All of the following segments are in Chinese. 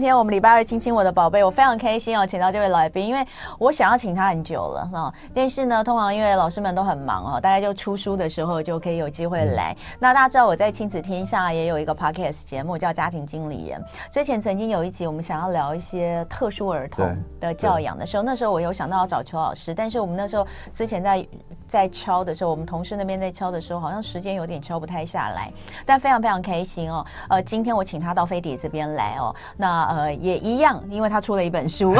今天我们礼拜二亲亲我的宝贝，我非常开心哦，请到这位来宾，因为我想要请他很久了啊。但是呢，通常因为老师们都很忙哦，大家就出书的时候就可以有机会来。嗯、那大家知道我在亲子天下也有一个 podcast 节目叫家庭经理人。之前曾经有一集我们想要聊一些特殊儿童的教养的时候，那时候我有想到要找邱老师，但是我们那时候之前在在敲的时候，我们同事那边在敲的时候，好像时间有点敲不太下来。但非常非常开心哦，呃，今天我请他到飞碟这边来哦，那呃也一样，因为他出了一本书，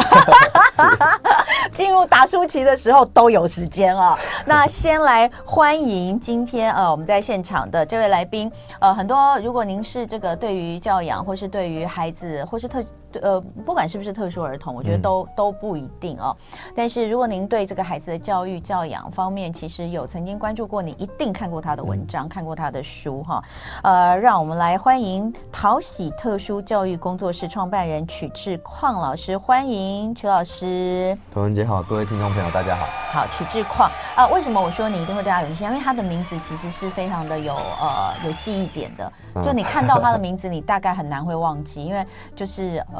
进入打书期的时候都有时间哦。那先来欢迎今天呃我们在现场的这位来宾，呃，很多如果您是这个对于教养或是对于孩子或是特。呃，不管是不是特殊儿童，我觉得都、嗯、都不一定哦。但是如果您对这个孩子的教育教养方面，其实有曾经关注过，你一定看过他的文章，嗯、看过他的书哈。呃，让我们来欢迎陶喜特殊教育工作室创办人曲志矿老师，欢迎曲老师。童文杰好，各位听众朋友大家好。好，曲志矿啊，为什么我说你一定会对他有印象？因为他的名字其实是非常的有呃有记忆点的，就你看到他的名字，你大概很难会忘记，因为就是。呃，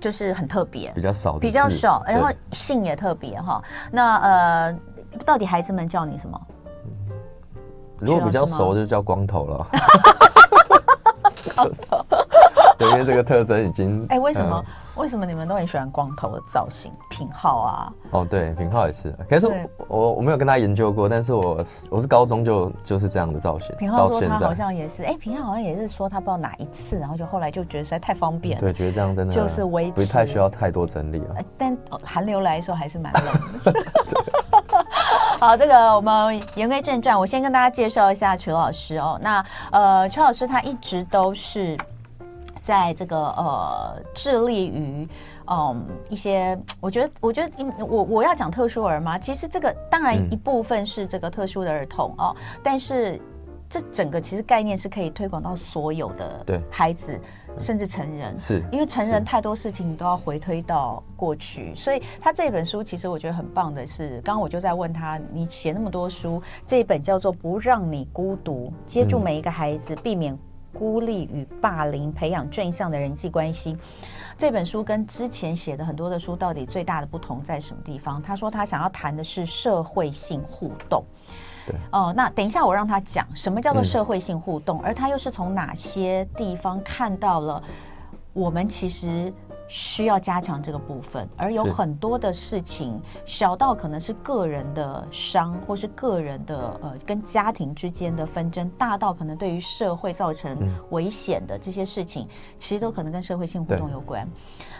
就是很特别，比较少，比较少，然后姓也特别哈。那呃，到底孩子们叫你什么？如果比较熟，就叫光头了。对，因为这个特征已经 哎，为什么？为什么你们都很喜欢光头的造型？品浩啊？哦，对，品浩也是。可是我我没有跟他研究过，但是我我是高中就就是这样的造型。品浩说他好像也是，哎，品浩好像也是说他不知道哪一次，然后就后来就觉得实在太方便。对，觉得这样真的就是维持，不太需要太多整理了。但寒流来的时候还是蛮冷的。好，这个我们言归正传，我先跟大家介绍一下曲老师哦。那呃，曲老师他一直都是。在这个呃，致力于嗯一些，我觉得，我觉得，我我要讲特殊儿吗？其实这个当然一部分是这个特殊的儿童哦，但是这整个其实概念是可以推广到所有的对孩子，甚至成人，是因为成人太多事情你都要回推到过去，所以他这本书其实我觉得很棒的是，刚刚我就在问他，你写那么多书，这一本叫做《不让你孤独》，接住每一个孩子，避免。孤立与霸凌，培养正向的人际关系。这本书跟之前写的很多的书，到底最大的不同在什么地方？他说他想要谈的是社会性互动。对，哦、呃，那等一下我让他讲什么叫做社会性互动，嗯、而他又是从哪些地方看到了我们其实。需要加强这个部分，而有很多的事情，小到可能是个人的伤，或是个人的呃跟家庭之间的纷争，大到可能对于社会造成危险的这些事情，其实都可能跟社会性活动有关。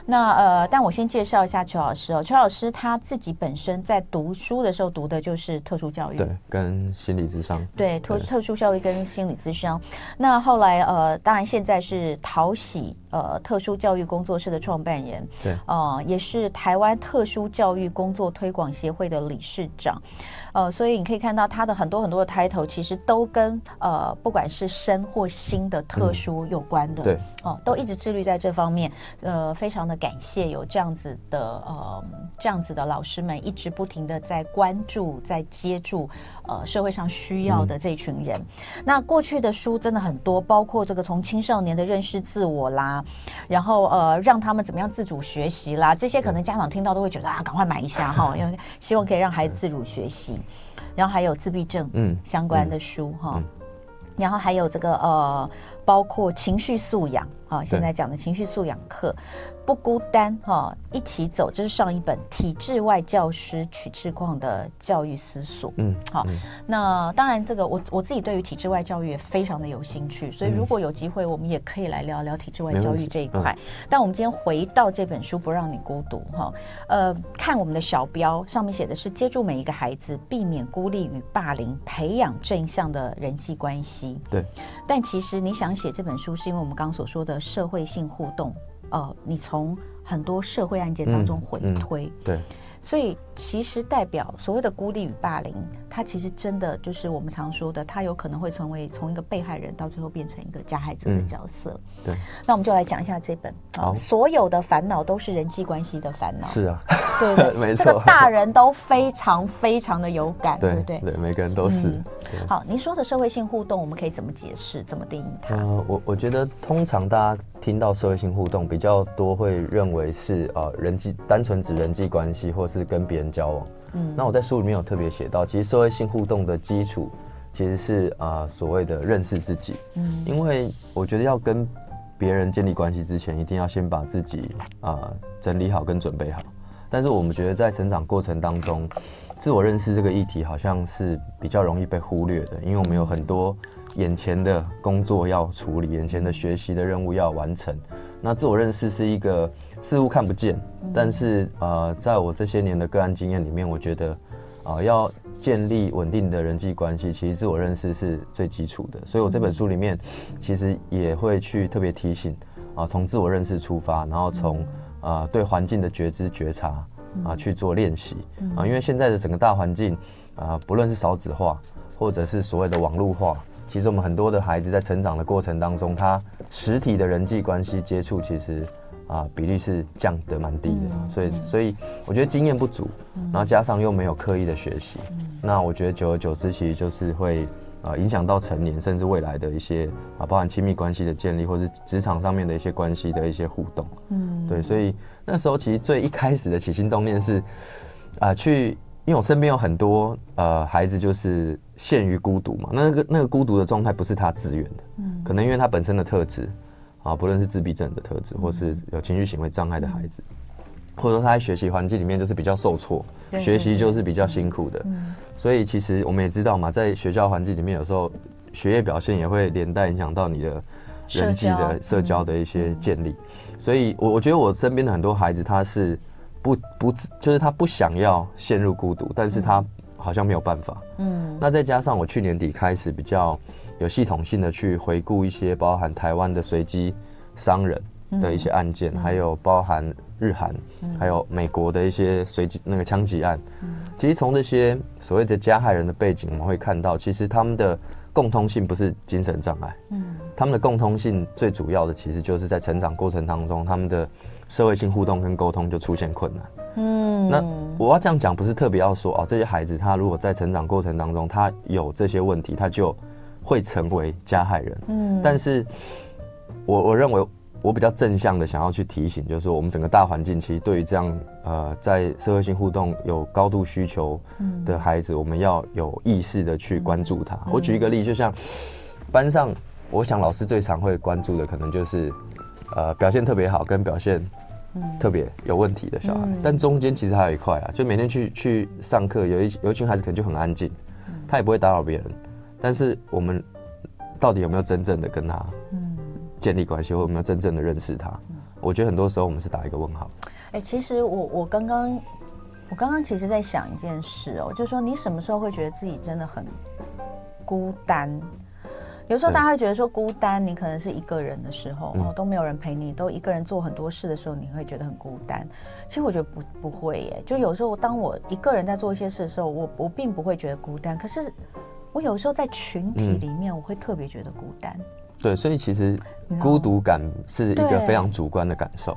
那呃，但我先介绍一下邱老师哦。邱老师他自己本身在读书的时候读的就是特殊教育，对，跟心理智商，对，特特殊教育跟心理咨商。那后来呃，当然现在是淘喜呃特殊教育工作室的创办人，对，呃，也是台湾特殊教育工作推广协会的理事长。呃，所以你可以看到他的很多很多的 title，其实都跟呃不管是生或心的特殊有关的，嗯、对，哦、呃，都一直致力在这方面。呃，非常的感谢有这样子的呃这样子的老师们，一直不停的在关注，在接住呃社会上需要的这群人。嗯、那过去的书真的很多，包括这个从青少年的认识自我啦，然后呃让他们怎么样自主学习啦，这些可能家长听到都会觉得啊，赶快买一下哈，因为希望可以让孩子自主学习。然后还有自闭症嗯相关的书哈，然后还有这个呃，包括情绪素养啊，现在讲的情绪素养课。不孤单哈，一起走。这是上一本体制外教师曲智鑛的教育思索。嗯，好。那当然，这个我我自己对于体制外教育也非常的有兴趣，所以如果有机会，我们也可以来聊聊体制外教育这一块。但我们今天回到这本书，不让你孤独哈。呃，看我们的小标上面写的是接住每一个孩子，避免孤立与霸凌，培养正向的人际关系。对。但其实你想写这本书，是因为我们刚刚所说的社会性互动。呃，你从很多社会案件当中回推，嗯嗯、对，所以其实代表所谓的孤立与霸凌，它其实真的就是我们常说的，它有可能会成为从一个被害人到最后变成一个加害者的角色。嗯、对，那我们就来讲一下这本啊，所有的烦恼都是人际关系的烦恼。是啊，对对，没错，这个大人都非常非常的有感，对不对？对，每个人都是。嗯、好，您说的社会性互动，我们可以怎么解释？怎么定义它？呃，我我觉得通常大家听到社会性互动比较多，会认为是呃人际单纯指人际关系，或是跟别人交往。嗯，那我在书里面有特别写到，其实社会性互动的基础其实是啊、呃、所谓的认识自己。嗯，因为我觉得要跟别人建立关系之前，一定要先把自己啊、呃、整理好跟准备好。但是我们觉得在成长过程当中，自我认识这个议题好像是比较容易被忽略的，因为我们有很多眼前的工作要处理，眼前的学习的任务要完成。那自我认识是一个似乎看不见，但是呃，在我这些年的个案经验里面，我觉得啊、呃，要建立稳定的人际关系，其实自我认识是最基础的。所以我这本书里面其实也会去特别提醒啊，从、呃、自我认识出发，然后从啊、呃、对环境的觉知觉察啊、呃、去做练习。啊，因为现在的整个大环境啊、呃，不论是少子化或者是所谓的网络化。其实我们很多的孩子在成长的过程当中，他实体的人际关系接触其实啊比例是降得蛮低的，嗯、所以所以我觉得经验不足，然后加上又没有刻意的学习，嗯、那我觉得久而久之其实就是会啊影响到成年甚至未来的一些啊包含亲密关系的建立，或是职场上面的一些关系的一些互动，嗯，对，所以那时候其实最一开始的起心动念是啊去。因为我身边有很多呃孩子，就是陷于孤独嘛。那个那个孤独的状态不是他自愿的，嗯，可能因为他本身的特质啊，不论是自闭症的特质，或是有情绪行为障碍的孩子，或者说他在学习环境里面就是比较受挫，学习就是比较辛苦的。所以其实我们也知道嘛，在学校环境里面，有时候学业表现也会连带影响到你的人际的社交的一些建立。所以我我觉得我身边的很多孩子，他是。不不，就是他不想要陷入孤独，但是他好像没有办法。嗯，那再加上我去年底开始比较有系统性的去回顾一些包含台湾的随机伤人的一些案件，嗯、还有包含日韩，嗯、还有美国的一些随机那个枪击案。嗯、其实从这些所谓的加害人的背景，我们会看到，其实他们的共通性不是精神障碍。嗯，他们的共通性最主要的，其实就是在成长过程当中，他们的。社会性互动跟沟通就出现困难。嗯，那我要这样讲，不是特别要说哦，这些孩子他如果在成长过程当中他有这些问题，他就会成为加害人。嗯，但是我我认为我比较正向的想要去提醒，就是说我们整个大环境其实对于这样呃在社会性互动有高度需求的孩子，我们要有意识的去关注他。我举一个例，就像班上，我想老师最常会关注的可能就是呃表现特别好跟表现。特别有问题的小孩，嗯、但中间其实还有一块啊，就每天去去上课，有一有一群孩子可能就很安静，嗯、他也不会打扰别人，但是我们到底有没有真正的跟他建立关系，或有没有真正的认识他？嗯、我觉得很多时候我们是打一个问号。哎、欸，其实我我刚刚我刚刚其实在想一件事哦，就是说你什么时候会觉得自己真的很孤单？有时候大家会觉得说孤单，你可能是一个人的时候，哦，都没有人陪你，都一个人做很多事的时候，你会觉得很孤单。其实我觉得不不会耶，就有时候当我一个人在做一些事的时候，我我并不会觉得孤单。可是我有时候在群体里面，我会特别觉得孤单。对，所以其实孤独感是一个非常主观的感受。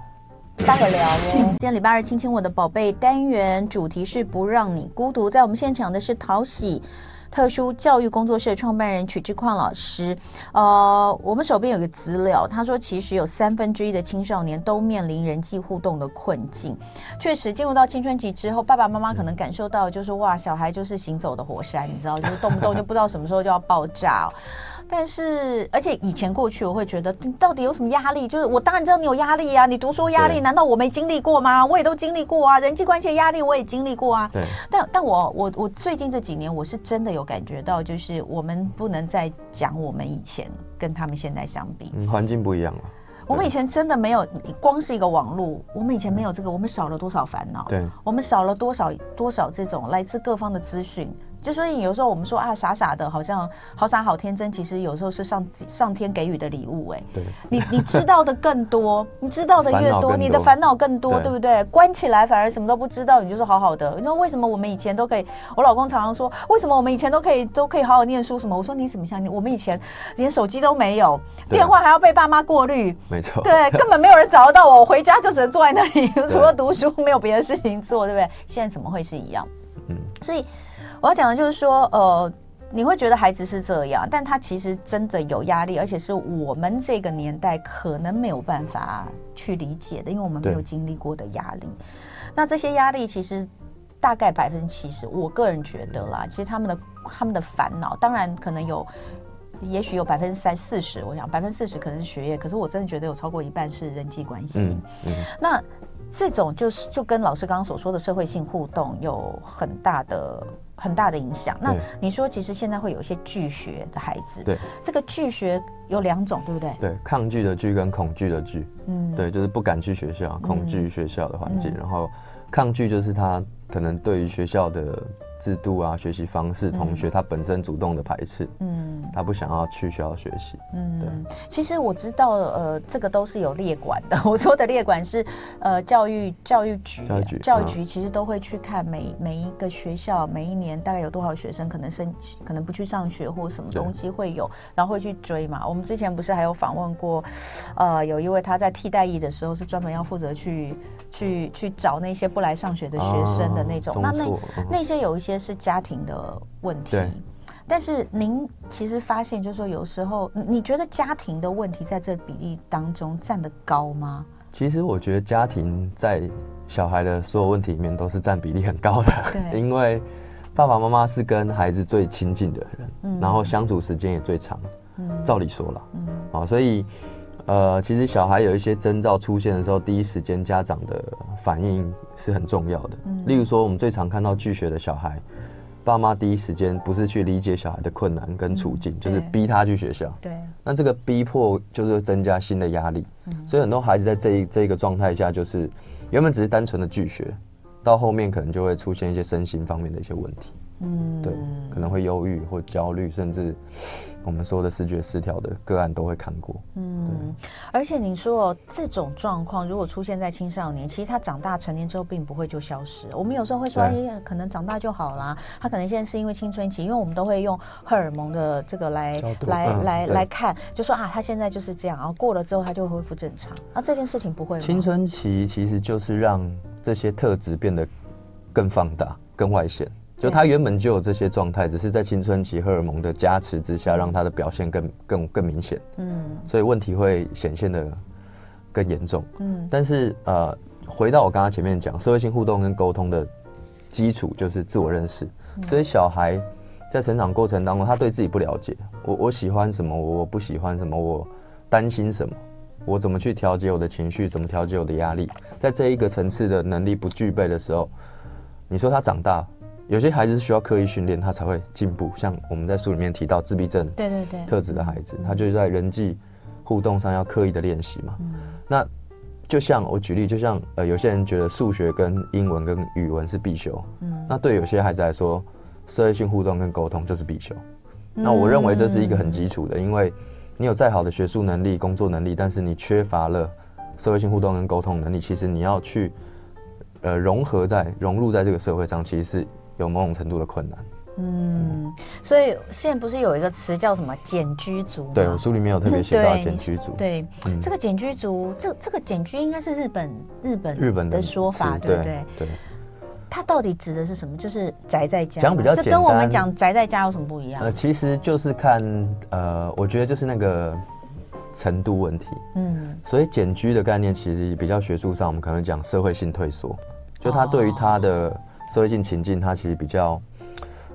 待会聊。今天礼拜二，亲亲我的宝贝单元主题是不让你孤独。在我们现场的是陶喜特殊教育工作室创办人曲志矿老师，呃，我们手边有个资料，他说其实有三分之一的青少年都面临人际互动的困境。确实，进入到青春期之后，爸爸妈妈可能感受到就是哇，小孩就是行走的火山，你知道，就是动不动就不知道什么时候就要爆炸。但是，而且以前过去，我会觉得你到底有什么压力？就是我当然知道你有压力啊，你读书压力，难道我没经历过吗？我也都经历过啊，人际关系的压力我也经历过啊。对。但但我我我最近这几年，我是真的有感觉到，就是我们不能再讲我们以前跟他们现在相比，嗯，环境不一样了。我们以前真的没有，光是一个网络，我们以前没有这个，我们少了多少烦恼？对，我们少了多少多少这种来自各方的资讯。就所以有时候我们说啊，傻傻的，好像好傻好天真，其实有时候是上上天给予的礼物。哎，对，你你知道的更多，你知道的越多，多你的烦恼更多，对，不对？关起来反而什么都不知道，你就是好好的。你说为什么我们以前都可以？我老公常常说，为什么我们以前都可以都可以好好念书？什么？我说你怎么想？你？我们以前连手机都没有，电话还要被爸妈过滤，没错，对，根本没有人找得到我，我回家就只能坐在那里，除了读书没有别的事情做，对不对？现在怎么会是一样？嗯，所以。我要讲的就是说，呃，你会觉得孩子是这样，但他其实真的有压力，而且是我们这个年代可能没有办法去理解的，因为我们没有经历过的压力。那这些压力其实大概百分之七十，我个人觉得啦，其实他们的他们的烦恼，当然可能有，也许有百分之三四十，我想百分之四十可能是学业，可是我真的觉得有超过一半是人际关系。嗯嗯、那这种就是就跟老师刚刚所说的社会性互动有很大的。很大的影响。那你说，其实现在会有一些拒学的孩子，对，这个拒学有两种，对不对？对，抗拒的拒跟恐惧的拒，嗯，对，就是不敢去学校，恐惧学校的环境，嗯、然后抗拒就是他可能对于学校的。制度啊，学习方式，同学他本身主动的排斥，嗯，他不想要去学校学习，嗯，对。其实我知道，呃，这个都是有列管的。我说的列管是，呃，教育教育局，教育局，教育局其实都会去看每每一个学校，每一年大概有多少学生可能升，可能不去上学或什么东西会有，然后会去追嘛。我们之前不是还有访问过，呃，有一位他在替代役的时候是专门要负责去去去找那些不来上学的学生的那种，那那那些有一些。是家庭的问题，对。但是您其实发现，就是说有时候，你觉得家庭的问题在这比例当中占得高吗？其实我觉得家庭在小孩的所有问题里面都是占比例很高的，对。因为爸爸妈妈是跟孩子最亲近的人，嗯，然后相处时间也最长，嗯，照理说了，嗯，好，所以。呃，其实小孩有一些征兆出现的时候，第一时间家长的反应是很重要的。嗯，例如说，我们最常看到拒学的小孩，爸妈第一时间不是去理解小孩的困难跟处境，嗯，就是逼他去学校。对，那这个逼迫就是增加新的压力。嗯，所以很多孩子在这一这一个状态下，就是原本只是单纯的拒学，到后面可能就会出现一些身心方面的一些问题。嗯，对，可能会忧郁或焦虑，甚至。我们说的视觉失调的个案都会看过，嗯，而且你说哦，这种状况如果出现在青少年，其实他长大成年之后并不会就消失。我们有时候会说，哎，可能长大就好啦。他可能现在是因为青春期，因为我们都会用荷尔蒙的这个来来、嗯、来来看，就说啊，他现在就是这样，然后过了之后他就会恢复正常。那这件事情不会吗？青春期其实就是让这些特质变得更放大、更外显。就他原本就有这些状态，只是在青春期荷尔蒙的加持之下，让他的表现更更更明显。嗯，所以问题会显现的更严重。嗯，但是呃，回到我刚刚前面讲，社会性互动跟沟通的基础就是自我认识。所以小孩在成长过程当中，他对自己不了解，我我喜欢什么，我不喜欢什么，我担心什么，我怎么去调节我的情绪，怎么调节我的压力，在这一个层次的能力不具备的时候，你说他长大。有些孩子是需要刻意训练，他才会进步。像我们在书里面提到自闭症对对对特质的孩子，他就是在人际互动上要刻意的练习嘛。嗯、那就像我举例，就像呃，有些人觉得数学跟英文跟语文是必修，嗯，那对有些孩子来说，社会性互动跟沟通就是必修。那我认为这是一个很基础的，因为你有再好的学术能力、工作能力，但是你缺乏了社会性互动跟沟通能力，其实你要去呃融合在融入在这个社会上，其实是。有某种程度的困难，嗯，所以现在不是有一个词叫什么“简居族”？对，我书里面有特别写到 “简居族”。对，嗯、这个“简居族”，这这个“简居”应该是日本日本日本的说法，对不对？对，它到底指的是什么？就是宅在家。讲比较简单，这跟我们讲宅在家有什么不一样？呃，其实就是看呃，我觉得就是那个程度问题。嗯，所以“简居”的概念其实比较学术上，我们可能讲社会性退缩，就他对于他的。哦社会性情境，他其实比较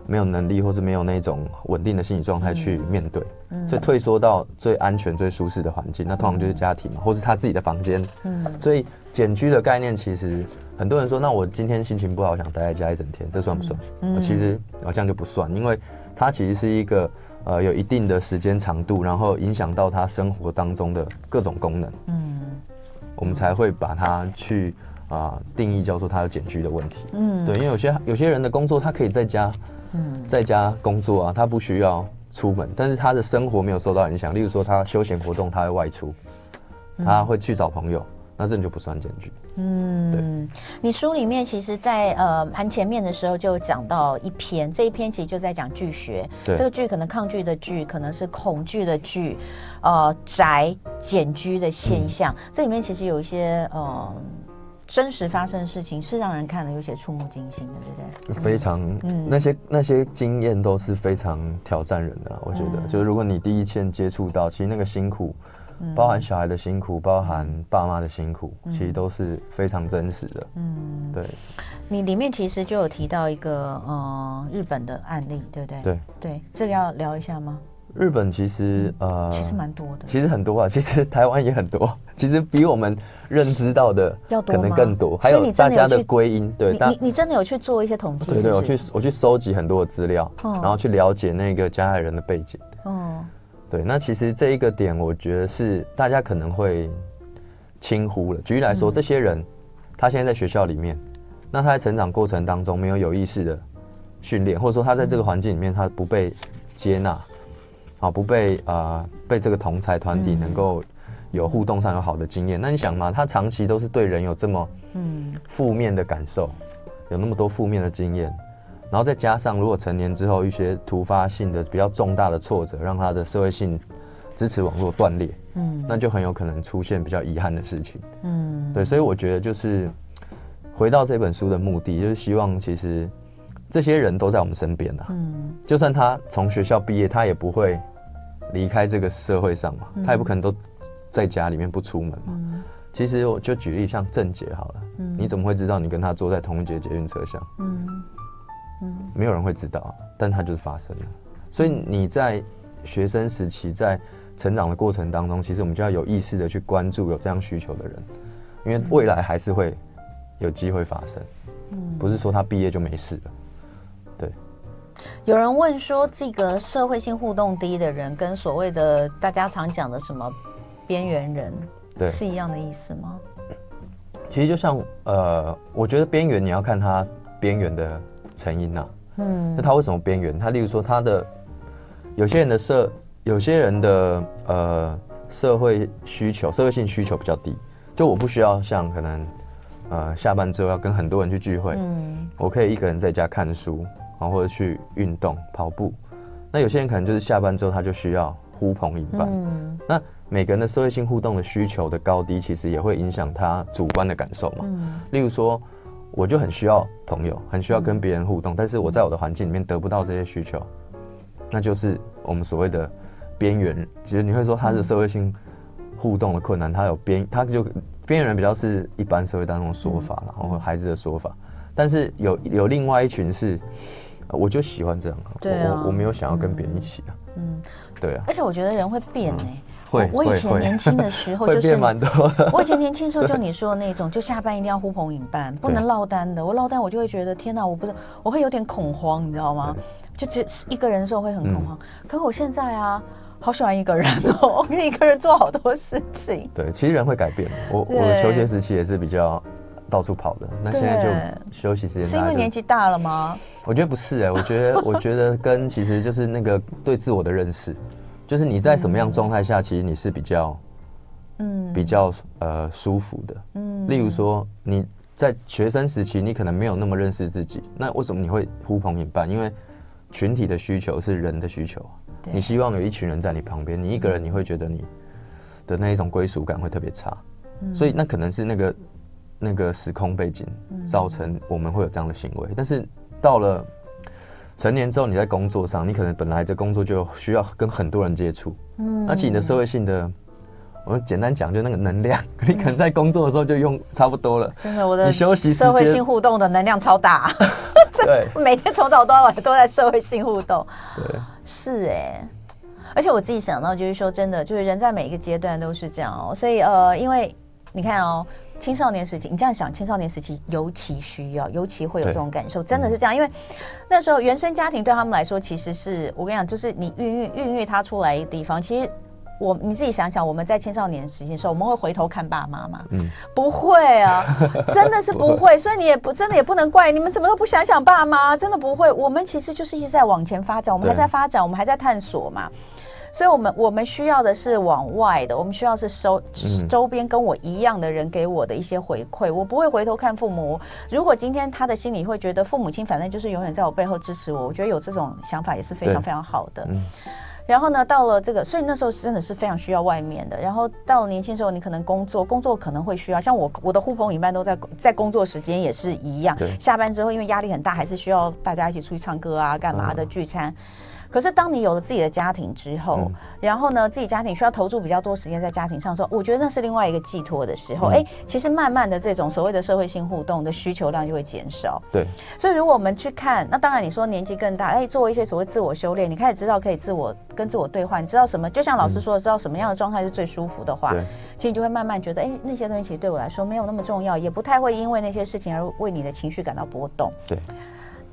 没有能力，或是没有那种稳定的心理状态去面对，嗯、所以退缩到最安全、最舒适的环境，那通常就是家庭嘛，或是他自己的房间。嗯，所以简居的概念，其实很多人说，那我今天心情不好，想待在家一整天，这算不算？嗯，其实好像就不算，因为它其实是一个呃有一定的时间长度，然后影响到他生活当中的各种功能。嗯，我们才会把它去。啊，定义叫做他有减居的问题。嗯，对，因为有些有些人的工作，他可以在家嗯，在家工作啊，他不需要出门，但是他的生活没有受到影响。例如说，他休闲活动他会外出，他会去找朋友。嗯那这就不算检举。嗯，对。你书里面其实在，在呃盘前面的时候就讲到一篇，这一篇其实就在讲拒学。对。这个拒可能抗拒的拒，可能是恐惧的拒，呃，宅检居的现象。嗯、这里面其实有一些呃真实发生的事情，是让人看了有些触目惊心的，对不对？非常，嗯，那些那些经验都是非常挑战人的。我觉得，嗯、就是如果你第一线接触到，其实那个辛苦。包含小孩的辛苦，包含爸妈的辛苦，嗯、其实都是非常真实的。嗯，对。你里面其实就有提到一个呃日本的案例，对不对？对对，这个要聊一下吗？日本其实呃其实蛮多的，其实很多啊，其实台湾也很多，其实比我们认知到的要多，可能更多。还有大家的归因，对，你你，你真的有去做一些统计？对，对对，我去我去收集很多的资料，嗯、然后去了解那个加害人的背景。哦。对，那其实这一个点，我觉得是大家可能会轻忽了。举例来说，嗯、这些人他现在在学校里面，那他在成长过程当中没有有意识的训练，或者说他在这个环境里面他不被接纳，啊，不被啊、呃、被这个同才团体能够有互动上有好的经验。嗯、那你想嘛，他长期都是对人有这么嗯负面的感受，有那么多负面的经验。然后再加上，如果成年之后一些突发性的比较重大的挫折，让他的社会性支持网络断裂，嗯，那就很有可能出现比较遗憾的事情，嗯，对，所以我觉得就是回到这本书的目的，就是希望其实这些人都在我们身边啊，嗯，就算他从学校毕业，他也不会离开这个社会上嘛，他也不可能都在家里面不出门嘛。嗯，其实我就举例像郑杰好了，嗯，你怎么会知道你跟他坐在同一节捷运车厢？嗯。嗯，没有人会知道，但他就是发生了。所以你在学生时期，在成长的过程当中，其实我们就要有意识的去关注有这样需求的人，因为未来还是会有机会发生。嗯，不是说他毕业就没事了。对。有人问说，这个社会性互动低的人，跟所谓的大家常讲的什么边缘人，对，是一样的意思吗？其实就像呃，我觉得边缘你要看他边缘的。成因呐，嗯，那他为什么边缘？他例如说，他的有些人的社，有些人的呃社会需求，社会性需求比较低。就我不需要像可能呃下班之后要跟很多人去聚会，嗯，我可以一个人在家看书，然后或者去运动跑步。那有些人可能就是下班之后他就需要呼朋引伴。嗯，那每个人的社会性互动的需求的高低，其实也会影响他主观的感受嘛。嗯，例如说。我就很需要朋友，很需要跟别人互动，嗯、但是我在我的环境里面得不到这些需求，那就是我们所谓的边缘。其实你会说他是社会性互动的困难，他有边，他就边缘人比较是一般社会当中的说法，嗯、然后孩子的说法。但是有有另外一群是，我就喜欢这样，我我没有想要跟别人一起啊，嗯，对啊。而且我觉得人会变呢、欸。嗯会，我以前年轻的时候就是。我以前 年轻的时候就你说的那种，就下班一定要呼朋引伴，不能落单的。我落单我就会觉得天哪，我不是我会有点恐慌，你知道吗？就只一个人的时候会很恐慌。可我现在啊，好喜欢一个人哦，我可以一个人做好多事情。对，其实人会改变。我我的求学时期也是比较到处跑的，那现在就休息时间。是因为年纪大了吗？我觉得不是哎，我觉得 我觉得跟其实就是那个对自我的认识。就是你在什么样状态下，其实你是比较，嗯，比较呃舒服的。嗯，例如说你在学生时期，你可能没有那么认识自己，那为什么你会呼朋引伴？因为群体的需求是人的需求，你希望有一群人在你旁边，你一个人你会觉得你的那一种归属感会特别差，嗯，所以那可能是那个那个时空背景造成我们会有这样的行为，但是到了。成年之后，你在工作上，你可能本来的工作就需要跟很多人接触，嗯，而且你的社会性的，我们简单讲，就那个能量，你可能在工作的时候就用差不多了。真的，我的你休息社会性互动的能量超大，对，每天从早到晚都在社会性互动，对，是哎，而且我自己想到就是说，真的就是人在每一个阶段都是这样哦，所以呃，因为你看哦。青少年时期，你这样想，青少年时期尤其需要，尤其会有这种感受，真的是这样。嗯、因为那时候原生家庭对他们来说，其实是我跟你讲，就是你孕育孕育他出来的地方。其实我你自己想想，我们在青少年时期的时候，我们会回头看爸妈吗？嗯，不会啊，真的是不会。不会，所以你也不真的也不能怪你们，怎么都不想想爸妈，真的不会。我们其实就是一直在往前发展，我们还在发展，我们还在探索嘛。所以，我们我们需要的是往外的，我们需要是收周边跟我一样的人给我的一些回馈。我不会回头看父母。如果今天他的心里会觉得父母亲反正就是永远在我背后支持我，我觉得有这种想法也是非常非常好的。然后呢，到了这个，所以那时候真的是非常需要外面的。然后到了年轻时候，你可能工作，工作可能会需要，像我我的呼朋引伴都在在工作时间也是一样。下班之后，因为压力很大，还是需要大家一起出去唱歌啊，干嘛的聚餐。可是，当你有了自己的家庭之后，嗯、然后呢，自己家庭需要投注比较多时间在家庭上的时候，我觉得那是另外一个寄托的时候。哎、嗯，其实慢慢的，这种所谓的社会性互动的需求量就会减少。对。所以，如果我们去看，那当然你说年纪更大，哎，做一些所谓自我修炼，你开始知道可以自我跟自我对话，你知道什么？就像老师说的，知道什么样的状态是最舒服的话，嗯、其实你就会慢慢觉得，哎，那些东西其实对我来说没有那么重要，也不太会因为那些事情而为你的情绪感到波动。对。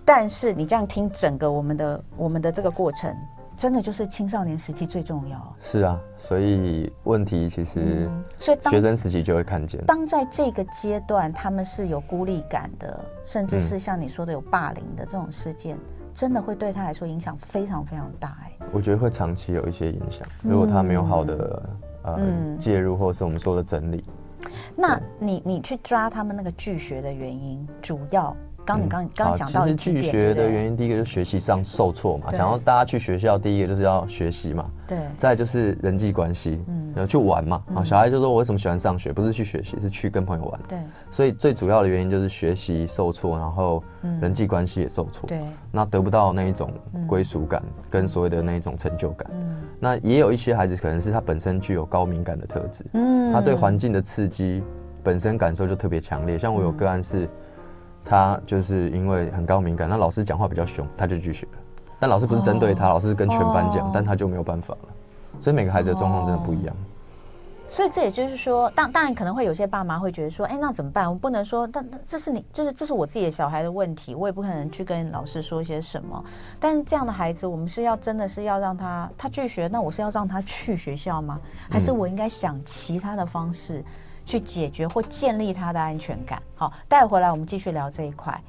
但是你这样听整个我们的我们的这个过程。真的就是青少年时期最重要。是啊，所以问题其实，所以学生时期就会看见。当在这个阶段，他们是有孤立感的，甚至是像你说的有霸凌的这种事件，真的会对他来说影响非常非常大。哎，我觉得会长期有一些影响。如果他没有好的呃介入，或是我们说的整理，那你你去抓他们那个拒学的原因，主要。刚你刚刚讲到，其实拒学的原因，第一个就是学习上受挫嘛。想要大家去学校，第一个就是要学习嘛。对。再就是人际关系，嗯，然后去玩嘛。啊，小孩就说：“我为什么喜欢上学？不是去学习，是去跟朋友玩。”对。所以最主要的原因就是学习受挫，然后人际关系也受挫。对。那得不到那一种归属感，跟所谓的那一种成就感。嗯。那也有一些孩子可能是他本身具有高敏感的特质，嗯，他对环境的刺激本身感受就特别强烈。像我有个案是。他就是因为很高敏感，那老师讲话比较凶，他就拒绝了。但老师不是针对他，老师是跟全班讲，但他就没有办法了。所以每个孩子的状况真的不一样。所以这也就是说，当当然可能会有些爸妈会觉得说，哎，那怎么办？我不能说，但这是你，就是这是我自己的小孩的问题，我也不可能去跟老师说些什么。但是这样的孩子，我们是要真的是要让他他拒学，那我是要让他去学校吗？还是我应该想其他的方式？去解决或建立他的安全感。好，待会回来我们继续聊这一块。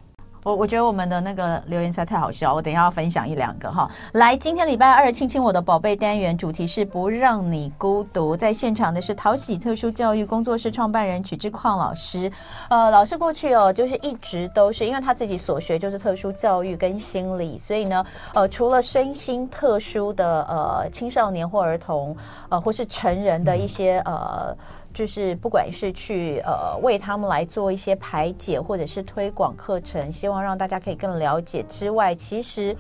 我我觉得我们的那个留言实在太好笑，我等一下要分享一两个哈。来，今天礼拜二，亲亲我的宝贝单元主题是不让你孤独。在现场的是陶喜特殊教育工作室创办人曲智鑛老师。呃，老师过去哦，就是一直都是因为他自己所学就是特殊教育跟心理，所以呢，呃，除了身心特殊的呃青少年或儿童，呃，或是成人的一些呃。就是不管是去呃为他们来做一些排解，或者是推广课程，希望让大家可以更了解之外，其实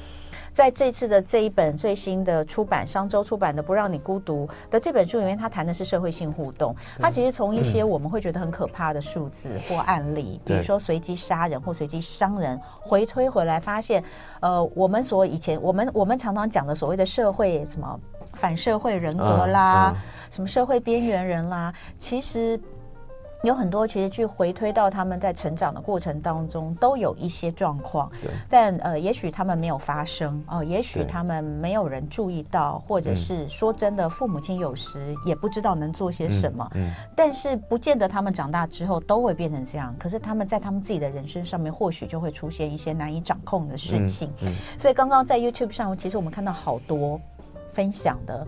在这次的这一本最新的出版商周出版的《不让你孤独》的这本书里面，他谈的是社会性互动。他其实从一些我们会觉得很可怕的数字或案例，比如说随机杀人或随机伤人，回推回来发现，呃，我们所以前我们我们常常讲的所谓的社会什么反社会人格啦。什么社会边缘人啦，其实有很多，其实去回推到他们在成长的过程当中，都有一些状况。但呃，也许他们没有发生哦，也许他们没有人注意到，或者是说真的，父母亲有时也不知道能做些什么。嗯。但是不见得他们长大之后都会变成这样。可是他们在他们自己的人生上面，或许就会出现一些难以掌控的事情。嗯。所以刚刚在 YouTube 上，其实我们看到好多分享的。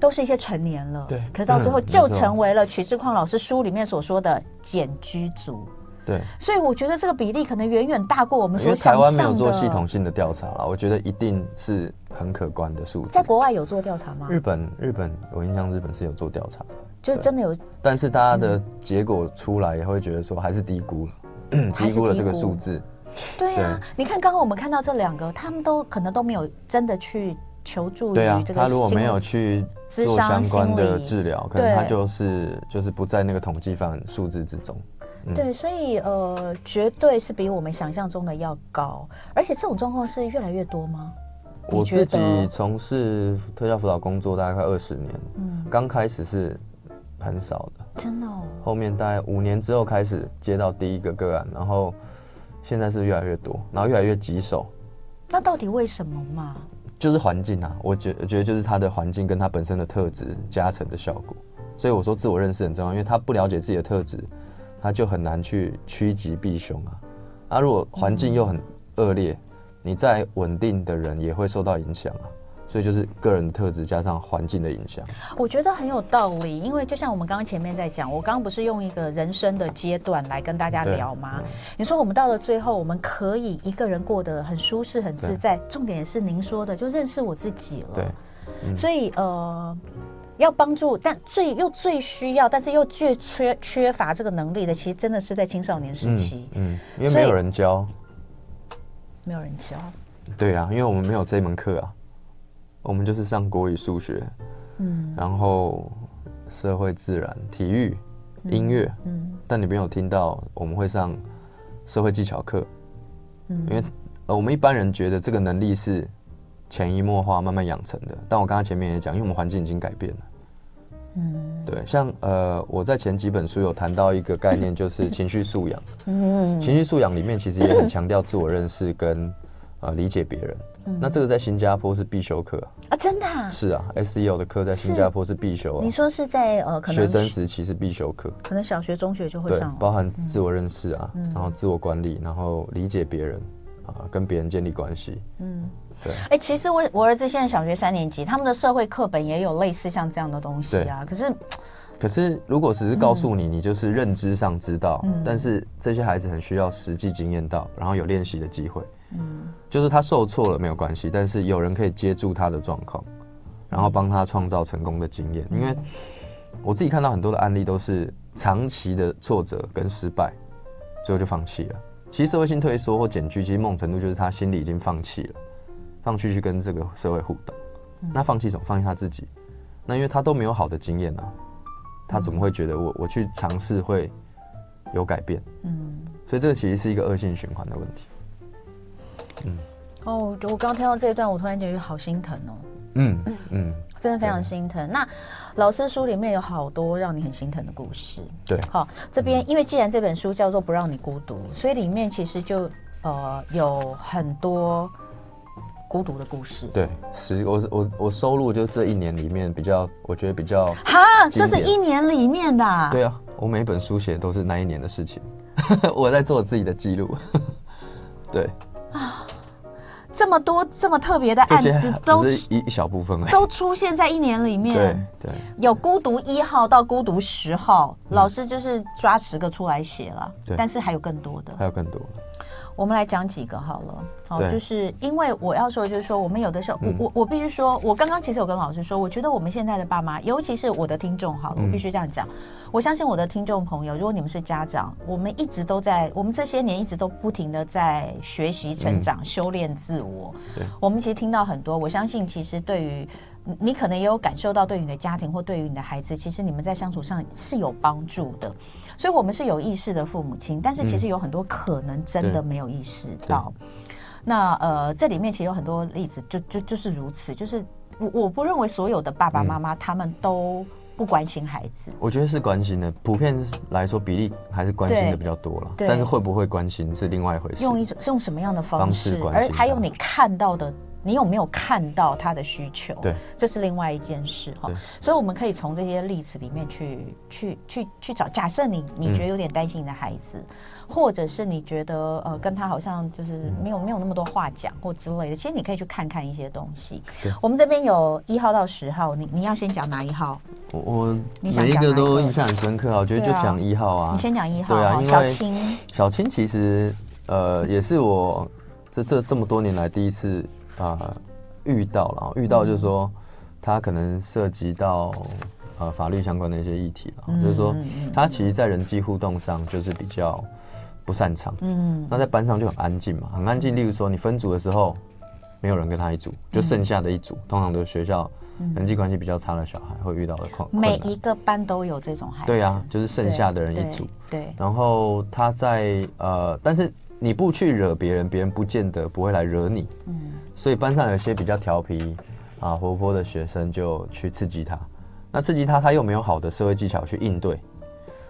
都是一些成年了，对，可是到最后就成为了曲志矿老师书里面所说的简居族，对，所以我觉得这个比例可能远远大过我们所想象的。台湾没有做系统性的调查了，我觉得一定是很可观的数字。在国外有做调查吗？日本，日本，我印象日本是有做调查，就是真的有，但是大家的结果出来也会觉得说还是低估了，嗯、低估了这个数字。对呀、啊，你看刚刚我们看到这两个，他们都可能都没有真的去。求助于这个，他如果没有去做相关的治疗，可能他就是就是不在那个统计范数字之中。嗯、对，所以呃，绝对是比我们想象中的要高，而且这种状况是越来越多吗？我自己从事特教辅导工作大概快二十年，嗯，刚开始是很少的，真的哦。后面大概五年之后开始接到第一个个案，然后现在是越来越多，然后越来越棘手。那到底为什么嘛？就是环境啊，我觉我觉得就是他的环境跟他本身的特质加成的效果。所以我说自我认识很重要，因为他不了解自己的特质，他就很难去趋吉避凶啊。那，如果环境又很恶劣，你再稳定的人也会受到影响啊。所以就是个人特质加上环境的影响，我觉得很有道理。因为就像我们刚刚前面在讲，我刚刚不是用一个人生的阶段来跟大家聊吗？你说我们到了最后，我们可以一个人过得很舒适、很自在。重点是您说的，就认识我自己了。对，嗯、所以呃，要帮助，但最又最需要，但是又最缺缺乏这个能力的，其实真的是在青少年时期。嗯，嗯，因为没有人教，没有人教。对啊，因为我们没有这门课啊。我们就是上国语、数学，嗯，然后社会、自然、体育、音乐，嗯，但你没有听到我们会上社会技巧课，嗯，因为呃，我们一般人觉得这个能力是潜移默化、慢慢养成的。但我刚刚前面也讲，因为我们环境已经改变了，嗯，对，像呃，我在前几本书有谈到一个概念，就是情绪素养，嗯，情绪素养里面其实也很强调自我认识跟呃理解别人。那这个在新加坡是必修课啊，真的？是啊，S E O 的课在新加坡是必修啊。你说是在呃，可能学生时期是必修课，可能小学、中学就会上，包含自我认识啊，然后自我管理，然后理解别人啊，跟别人建立关系。嗯，对。哎，其实我我儿子现在小学三年级，他们的社会课本也有类似像这样的东西啊。可是，可是如果只是告诉你，你就是认知上知道，但是这些孩子很需要实际经验到，然后有练习的机会。嗯，就是他受挫了没有关系，但是有人可以接住他的状况，然后帮他创造成功的经验。因为我自己看到很多的案例都是长期的挫折跟失败，最后就放弃了。其实社会性退缩或减拒，其实某种程度就是他心里已经放弃了，放弃去跟这个社会互动。那放弃什么？放弃他自己。那因为他都没有好的经验啊，他怎么会觉得我我去尝试会有改变？嗯，所以这个其实是一个恶性循环的问题。嗯，哦，我刚听到这一段，我突然觉得好心疼哦。嗯嗯，真的非常心疼。那老师书里面有好多让你很心疼的故事。对，好，这边因为既然这本书叫做《不让你孤独》，所以里面其实就呃有很多孤独的故事。对，是我我我收录就这一年里面比较，我觉得比较哈，这是一年里面的。对啊，我每本书写都是那一年的事情，我在做自己的记录。对。啊，这么多这么特别的案子，都是一一小部分，都出现在一年里面。对对，有孤独一号到孤独十号，老师就是抓十个出来写了。对，但是还有更多的，还有更多。我们来讲几个好了，好，就是因为我要说，就是说，我们有的时候，我我我必须说，我刚刚其实有跟老师说，我觉得我们现在的爸妈，尤其是我的听众，好了，我必须这样讲，我相信我的听众朋友，如果你们是家长，我们一直都在，我们这些年一直都不停的在学习、成长、修炼自我。我们其实听到很多，我相信其实对于。你可能也有感受到，对于你的家庭或对于你的孩子，其实你们在相处上是有帮助的。所以，我们是有意识的父母亲，但是其实有很多可能真的没有意识到。嗯、那呃，这里面其实有很多例子，就就就是如此。就是我我不认为所有的爸爸妈妈他们都不关心孩子。我觉得是关心的，普遍来说比例还是关心的比较多了。但是会不会关心是另外一回事。用一种是用什么样的方式？方式而还有你看到的。你有没有看到他的需求？对，这是另外一件事哈。所以我们可以从这些例子里面去去去去找。假设你你觉得有点担心你的孩子，嗯、或者是你觉得呃跟他好像就是没有没有那么多话讲或之类的，其实你可以去看看一些东西。我们这边有一号到十号，你你要先讲哪一号？我我每一个都印象很深刻啊，我觉得就讲一号啊。你先讲一号。对啊，小青。小青其实呃也是我这这这么多年来第一次。啊、呃，遇到了，遇到就是说，他可能涉及到呃法律相关的一些议题了，嗯、就是说，他其实，在人际互动上就是比较不擅长。嗯，那在班上就很安静嘛，很安静。例如说，你分组的时候，没有人跟他一组，就剩下的一组，嗯、通常都是学校人际关系比较差的小孩会遇到的。每一个班都有这种孩子。对啊，就是剩下的人一组。对。对，然后他在呃，但是。你不去惹别人，别人不见得不会来惹你。嗯，所以班上有些比较调皮啊、活泼的学生就去刺激他，那刺激他，他又没有好的社会技巧去应对，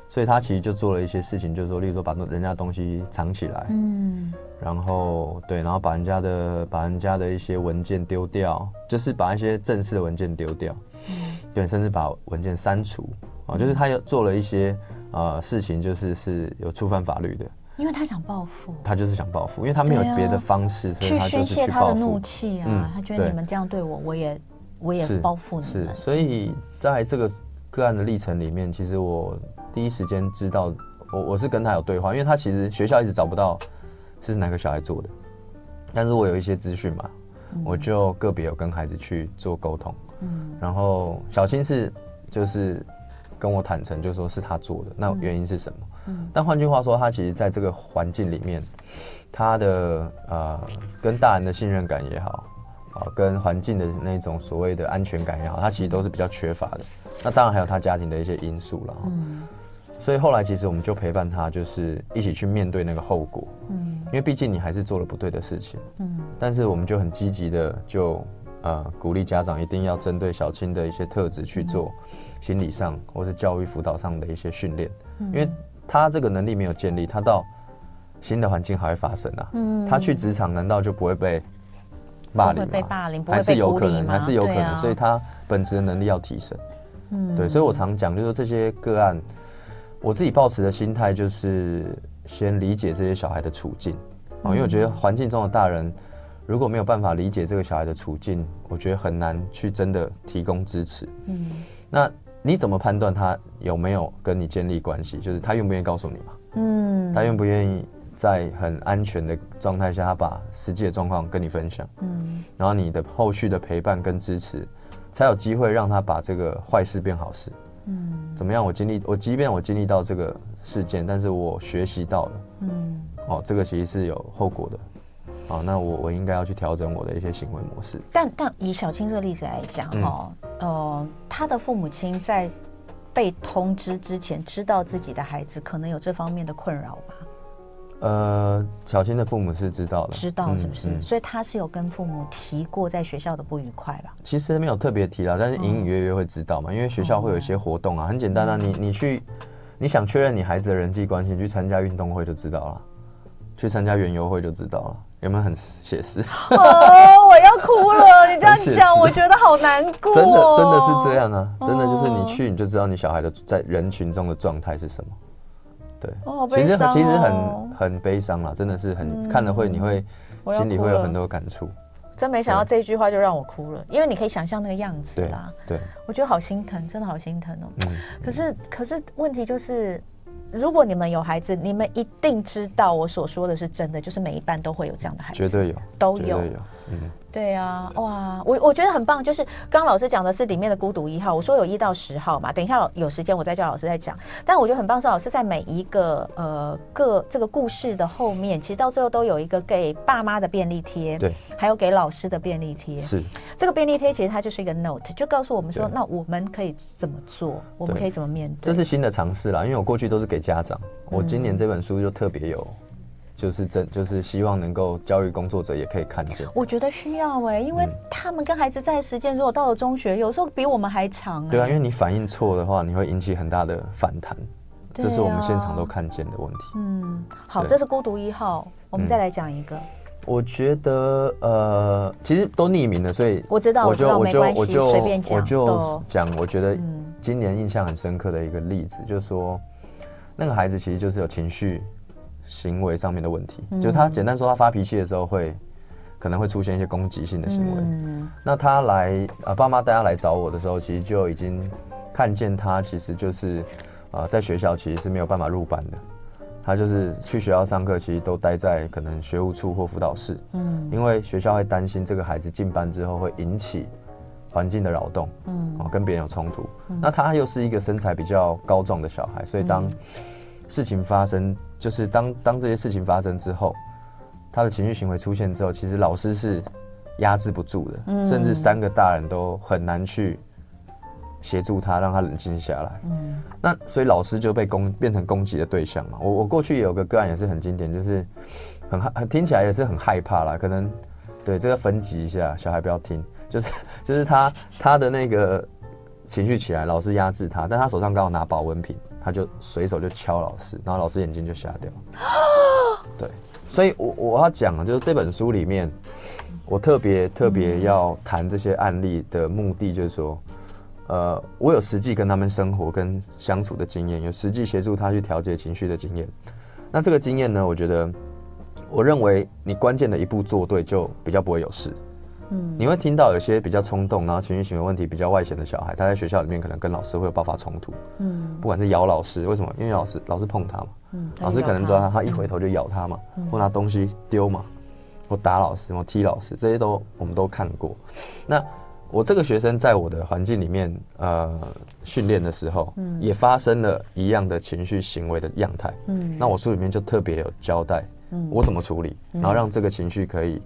所以他其实就做了一些事情，就是说，例如说把人家东西藏起来，嗯，然后对，然后把人家的把人家的一些文件丢掉，就是把一些正式的文件丢掉，嗯，对，甚至把文件删除。啊，就是他又做了一些呃事情，就是是有触犯法律的。因为他想报复，他就是想报复，因为他没有别的方式，啊、去宣泄他的怒气啊、嗯。他觉得你们这样对我，我也我也报复你们。是，所以在这个个案的历程里面，其实我第一时间知道，我我是跟他有对话，因为他其实学校一直找不到是哪个小孩做的，但是我有一些资讯嘛，我就个别有跟孩子去做沟通。嗯，然后小青是就是跟我坦诚，就说是他做的，那原因是什么？嗯，但换句话说，他其实在这个环境里面，他的呃跟大人的信任感也好，啊，跟环境的那种所谓的安全感也好，他其实都是比较缺乏的。那当然还有他家庭的一些因素了。嗯，所以后来其实我们就陪伴他，就是一起去面对那个后果。嗯，因为毕竟你还是做了不对的事情。嗯，但是我们就很积极的就呃鼓励家长一定要针对小青的一些特质去做心理上或是教育辅导上的一些训练，因为。他这个能力没有建立，他到新的环境还会发生啊。嗯，他去职场难道就不会被霸凌吗？被霸凌，还是有可能，还是有可能。所以他本职的能力要提升。嗯，对，所以我常讲，就是这些个案，我自己抱持的心态就是先理解这些小孩的处境啊，因为我觉得环境中的大人如果没有办法理解这个小孩的处境，我觉得很难去真的提供支持。嗯，那。你怎么判断他有没有跟你建立关系？就是他愿不愿意告诉你嘛？嗯，他愿不愿意在很安全的状态下，他把实际的状况跟你分享？嗯，然后你的后续的陪伴跟支持，才有机会让他把这个坏事变好事。嗯，怎么样？我经历，我即便我经历到这个事件，但是我学习到了。嗯，哦，这个其实是有后果的。好，那我我应该要去调整我的一些行为模式。但但以小青这个例子来讲，哦、嗯，呃，他的父母亲在被通知之前，知道自己的孩子可能有这方面的困扰吧？呃，小青的父母是知道的，知道是不是？嗯嗯、所以他是有跟父母提过在学校的不愉快吧？其实没有特别提到，但是隐隐约约会知道嘛，嗯、因为学校会有一些活动啊，很简单啊，你你去，你想确认你孩子的人际关系，你去参加运动会就知道了，去参加园游会就知道了。有没有很写实？哦，我要哭了！你这样讲，我觉得好难过。真的，真的是这样啊！真的就是你去，你就知道你小孩的在人群中的状态是什么。对，哦，其实其实很很悲伤啦，真的是很看了会，你会心里会有很多感触。真没想到这一句话就让我哭了，因为你可以想象那个样子啦。对，我觉得好心疼，真的好心疼哦。嗯，可是可是问题就是。如果你们有孩子，你们一定知道我所说的是真的，就是每一班都会有这样的孩子，绝对有，都有，嗯。对啊，哇，我我觉得很棒。就是刚刚老师讲的是里面的孤独一号，我说有一到十号嘛。等一下老有时间我再叫老师再讲。但我觉得很棒是老师在每一个呃个这个故事的后面，其实到最后都有一个给爸妈的便利贴，对，还有给老师的便利贴。是这个便利贴其实它就是一个 note，就告诉我们说，那我们可以怎么做，我们可以怎么面对。这是新的尝试啦，因为我过去都是给家长，我今年这本书就特别有。就是真，就是希望能够教育工作者也可以看见。我觉得需要哎、欸，因为他们跟孩子在的时间，如果到了中学，有时候比我们还长、欸。对啊，因为你反应错的话，你会引起很大的反弹，啊、这是我们现场都看见的问题。嗯，好，这是孤独一号，我们再来讲一个。我觉得呃，其实都匿名的，所以我知道，我就我就我就随便讲，我就讲，我觉得今年印象很深刻的一个例子，就是说那个孩子其实就是有情绪。行为上面的问题，就他简单说，他发脾气的时候会可能会出现一些攻击性的行为。嗯、那他来呃，爸妈带他来找我的时候，其实就已经看见他其实就是呃，在学校其实是没有办法入班的。他就是去学校上课，其实都待在可能学务处或辅导室。嗯，因为学校会担心这个孩子进班之后会引起环境的扰动，嗯，跟别人有冲突。嗯、那他又是一个身材比较高壮的小孩，所以当事情发生。就是当当这些事情发生之后，他的情绪行为出现之后，其实老师是压制不住的，嗯、甚至三个大人都很难去协助他，让他冷静下来。嗯，那所以老师就被攻变成攻击的对象嘛。我我过去也有个个案也是很经典，就是很害，听起来也是很害怕啦。可能对这个分级一下，小孩不要听，就是就是他他的那个情绪起来，老师压制他，但他手上刚好拿保温瓶。他就随手就敲老师，然后老师眼睛就瞎掉。对，所以我我要讲啊，就是这本书里面，我特别特别要谈这些案例的目的，就是说，呃，我有实际跟他们生活跟相处的经验，有实际协助他去调节情绪的经验。那这个经验呢，我觉得，我认为你关键的一步做对，就比较不会有事。嗯，你会听到有些比较冲动，然后情绪行为问题比较外显的小孩，他在学校里面可能跟老师会有爆发冲突。嗯，不管是咬老师，为什么？因为老师老师碰他嘛。嗯，老师可能抓他，他一回头就咬他嘛，嗯、或拿东西丢嘛，或打老师，或踢老师，这些都我们都看过。那我这个学生在我的环境里面，呃，训练的时候，嗯，也发生了一样的情绪行为的样态。嗯，那我书里面就特别有交代，嗯，我怎么处理，然后让这个情绪可以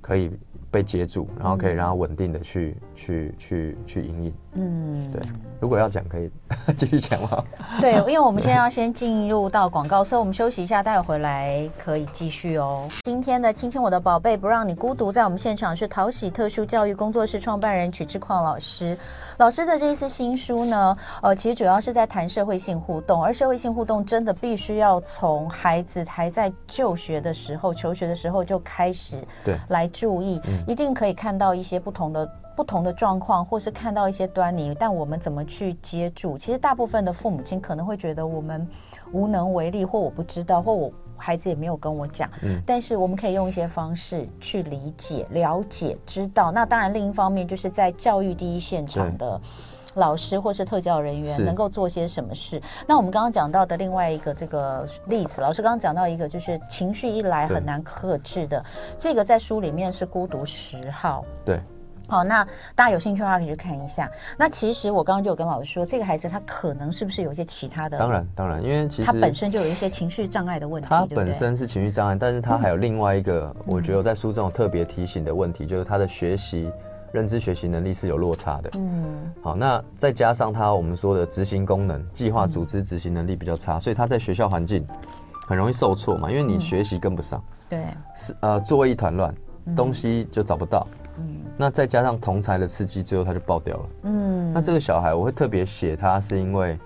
可以。被接住，然后可以让它稳定的去、嗯、去去去营运。嗯，对。如果要讲，可以 继续讲吗？对，因为我们现在要先进入到广告，所以我们休息一下，待会回来可以继续哦。今天的亲亲我的宝贝，不让你孤独，在我们现场是淘喜特殊教育工作室创办人曲志矿老师。老师的这一次新书呢，呃，其实主要是在谈社会性互动，而社会性互动真的必须要从孩子还在就学的时候、求学的时候就开始对来注意，一定可以看到一些不同的。不同的状况，或是看到一些端倪，但我们怎么去接住？其实大部分的父母亲可能会觉得我们无能为力，或我不知道，或我孩子也没有跟我讲。嗯，但是我们可以用一些方式去理解、了解、知道。那当然，另一方面就是在教育第一现场的老师或是特教人员能够做些什么事。那我们刚刚讲到的另外一个这个例子，老师刚刚讲到一个就是情绪一来很难克制的，这个在书里面是孤独十号。对。好，那大家有兴趣的话可以去看一下。那其实我刚刚就有跟老师说，这个孩子他可能是不是有一些其他的？当然，当然，因为其实他本身就有一些情绪障碍的问题。他本身是情绪障碍，但是他还有另外一个，我觉得我在书中有特别提醒的问题，嗯、就是他的学习、认知学习能力是有落差的。嗯。好，那再加上他我们说的执行功能、计划、组织、执行能力比较差，所以他在学校环境很容易受挫嘛，因为你学习跟不上。对。是呃，作业一团乱，东西就找不到。嗯，那再加上同才的刺激，最后他就爆掉了。嗯，那这个小孩我会特别写他，是因为，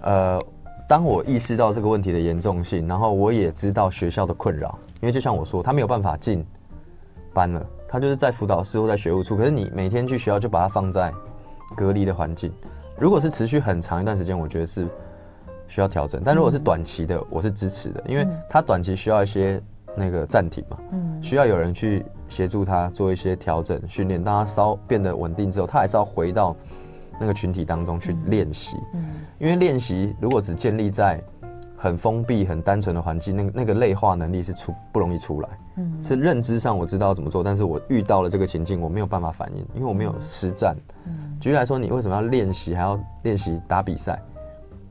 呃，当我意识到这个问题的严重性，然后我也知道学校的困扰，因为就像我说，他没有办法进班了，他就是在辅导室或在学务处。可是你每天去学校就把他放在隔离的环境，如果是持续很长一段时间，我觉得是需要调整。但如果是短期的，我是支持的，因为他短期需要一些那个暂停嘛，嗯，需要有人去。协助他做一些调整训练，当他稍变得稳定之后，他还是要回到那个群体当中去练习。嗯，因为练习如果只建立在很封闭、很单纯的环境，那个那个内化能力是出不容易出来。嗯，是认知上我知道怎么做，但是我遇到了这个情境，我没有办法反应，因为我没有实战。嗯，举例来说，你为什么要练习，还要练习打比赛？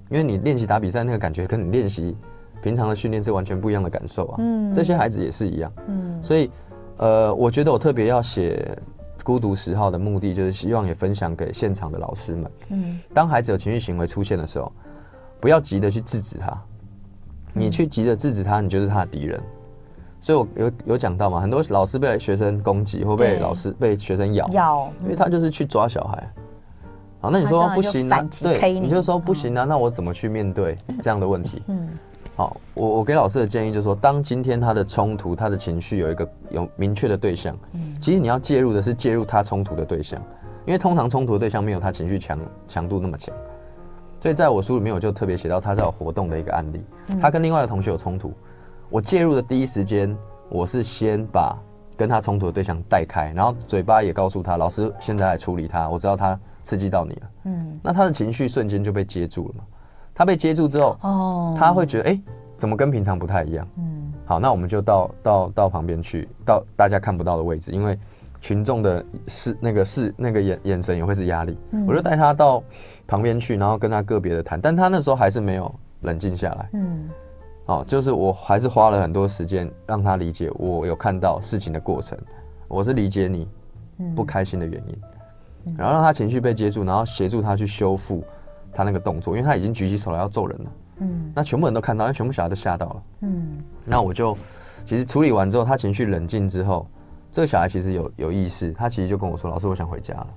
因为你练习打比赛那个感觉，跟你练习平常的训练是完全不一样的感受啊。嗯，这些孩子也是一样。嗯，所以。呃，我觉得我特别要写《孤独十号》的目的，就是希望也分享给现场的老师们。嗯，当孩子有情绪行为出现的时候，不要急着去制止他。你去急着制止他，你就是他的敌人。所以我有有讲到嘛，很多老师被学生攻击，或被老师被学生咬，咬，因为他就是去抓小孩。好，那你说不行啊？对，你就说不行啊？那我怎么去面对这样的问题？嗯。好，我我给老师的建议就是说，当今天他的冲突、他的情绪有一个有明确的对象，嗯，其实你要介入的是介入他冲突的对象，因为通常冲突的对象没有他情绪强强度那么强，所以在我书里面我就特别写到他在有活动的一个案例，他跟另外的同学有冲突，我介入的第一时间，我是先把跟他冲突的对象带开，然后嘴巴也告诉他，老师现在来处理他，我知道他刺激到你了，嗯，那他的情绪瞬间就被接住了嘛。他被接住之后，哦，他会觉得，哎、欸，怎么跟平常不太一样？嗯，好，那我们就到到到旁边去，到大家看不到的位置，因为群众的视那个视那个眼眼神也会是压力。嗯，我就带他到旁边去，然后跟他个别的谈，但他那时候还是没有冷静下来。嗯，好，就是我还是花了很多时间让他理解，我有看到事情的过程，我是理解你不开心的原因，嗯，然后让他情绪被接住，然后协助他去修复。他那个动作，因为他已经举起手来要揍人了，嗯，那全部人都看到，那全部小孩都吓到了，嗯，那我就其实处理完之后，他情绪冷静之后，这个小孩其实有有意识，他其实就跟我说：“老师，我想回家了。”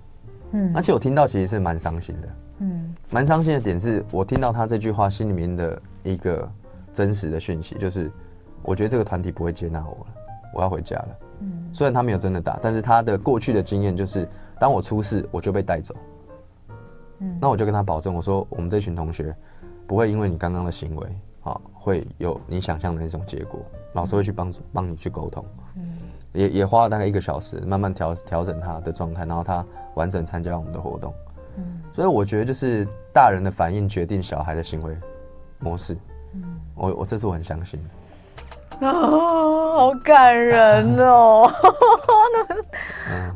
嗯，而且我听到其实是蛮伤心的。嗯，蛮伤心的点是我听到他这句话心里面的一个真实的讯息，就是我觉得这个团体不会接纳我了，我要回家了。嗯，虽然他没有真的打，但是他的过去的经验就是，当我出事我就被带走。嗯，那我就跟他保证，我说我们这群同学不会因为你刚刚的行为，啊，会有你想象的那种结果。老师会去帮助帮你去沟通。嗯，也也花了大概一个小时，慢慢调调整他的状态，然后他完整参加我们的活动。嗯，所以我觉得就是大人的反应决定小孩的行为模式。嗯，我我这是我很相信的。啊，好感人哦！嗯，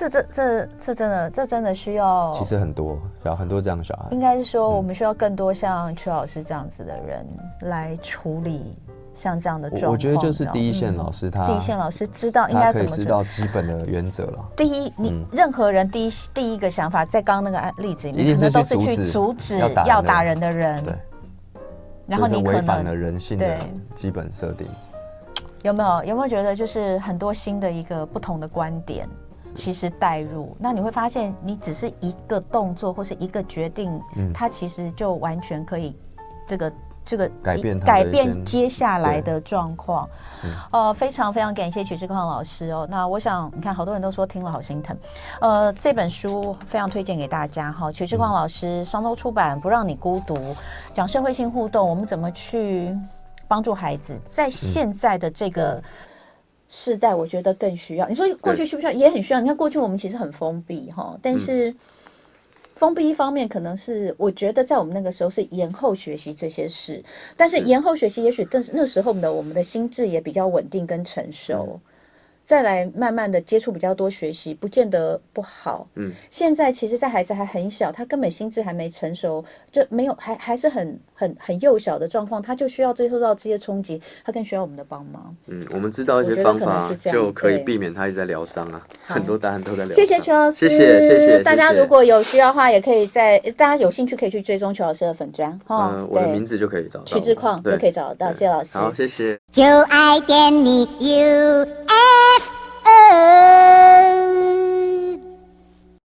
这这这这真的这真的需要。其实很多，有很多这样的小孩。应该是说，我们需要更多像曲老师这样子的人来处理。像这样的状况，我觉得就是第一线老师他，第一线老师知道应该怎么知道基本的原则了。第一，你任何人第一第一个想法，在刚刚那个案例子里面，可能都是去阻止要打人的人。对。然后你违反了人性的基本设定。有没有有没有觉得，就是很多新的一个不同的观点，其实带入，那你会发现，你只是一个动作或是一个决定，嗯，它其实就完全可以这个。这个改变改变接下来的状况，呃，非常非常感谢曲智邝老师哦。那我想，你看，好多人都说听了好心疼。呃，这本书非常推荐给大家哈。曲智邝老师商周出版《不让你孤独》，讲社会性互动，我们怎么去帮助孩子，在现在的这个时代，我觉得更需要。你说过去需不需要？也很需要。你看过去我们其实很封闭哈，但是。封闭一方面可能是，我觉得在我们那个时候是延后学习这些事，但是延后学习也许，但是那时候的我们的心智也比较稳定跟成熟。再来慢慢的接触比较多学习，不见得不好。嗯，现在其实，在孩子还很小，他根本心智还没成熟，就没有还还是很很很幼小的状况，他就需要接受到这些冲击，他更需要我们的帮忙。嗯，我们知道一些方法，就可以避免他一直在疗伤啊。很多答案都在疗伤。谢谢邱老师，谢谢谢谢。大家如果有需要的话，也可以在大家有兴趣可以去追踪邱老师的粉砖哈。嗯，我的名字就可以找到。徐志矿都可以找得到。谢谢老师，好，谢谢。就爱点你 UFO Hey!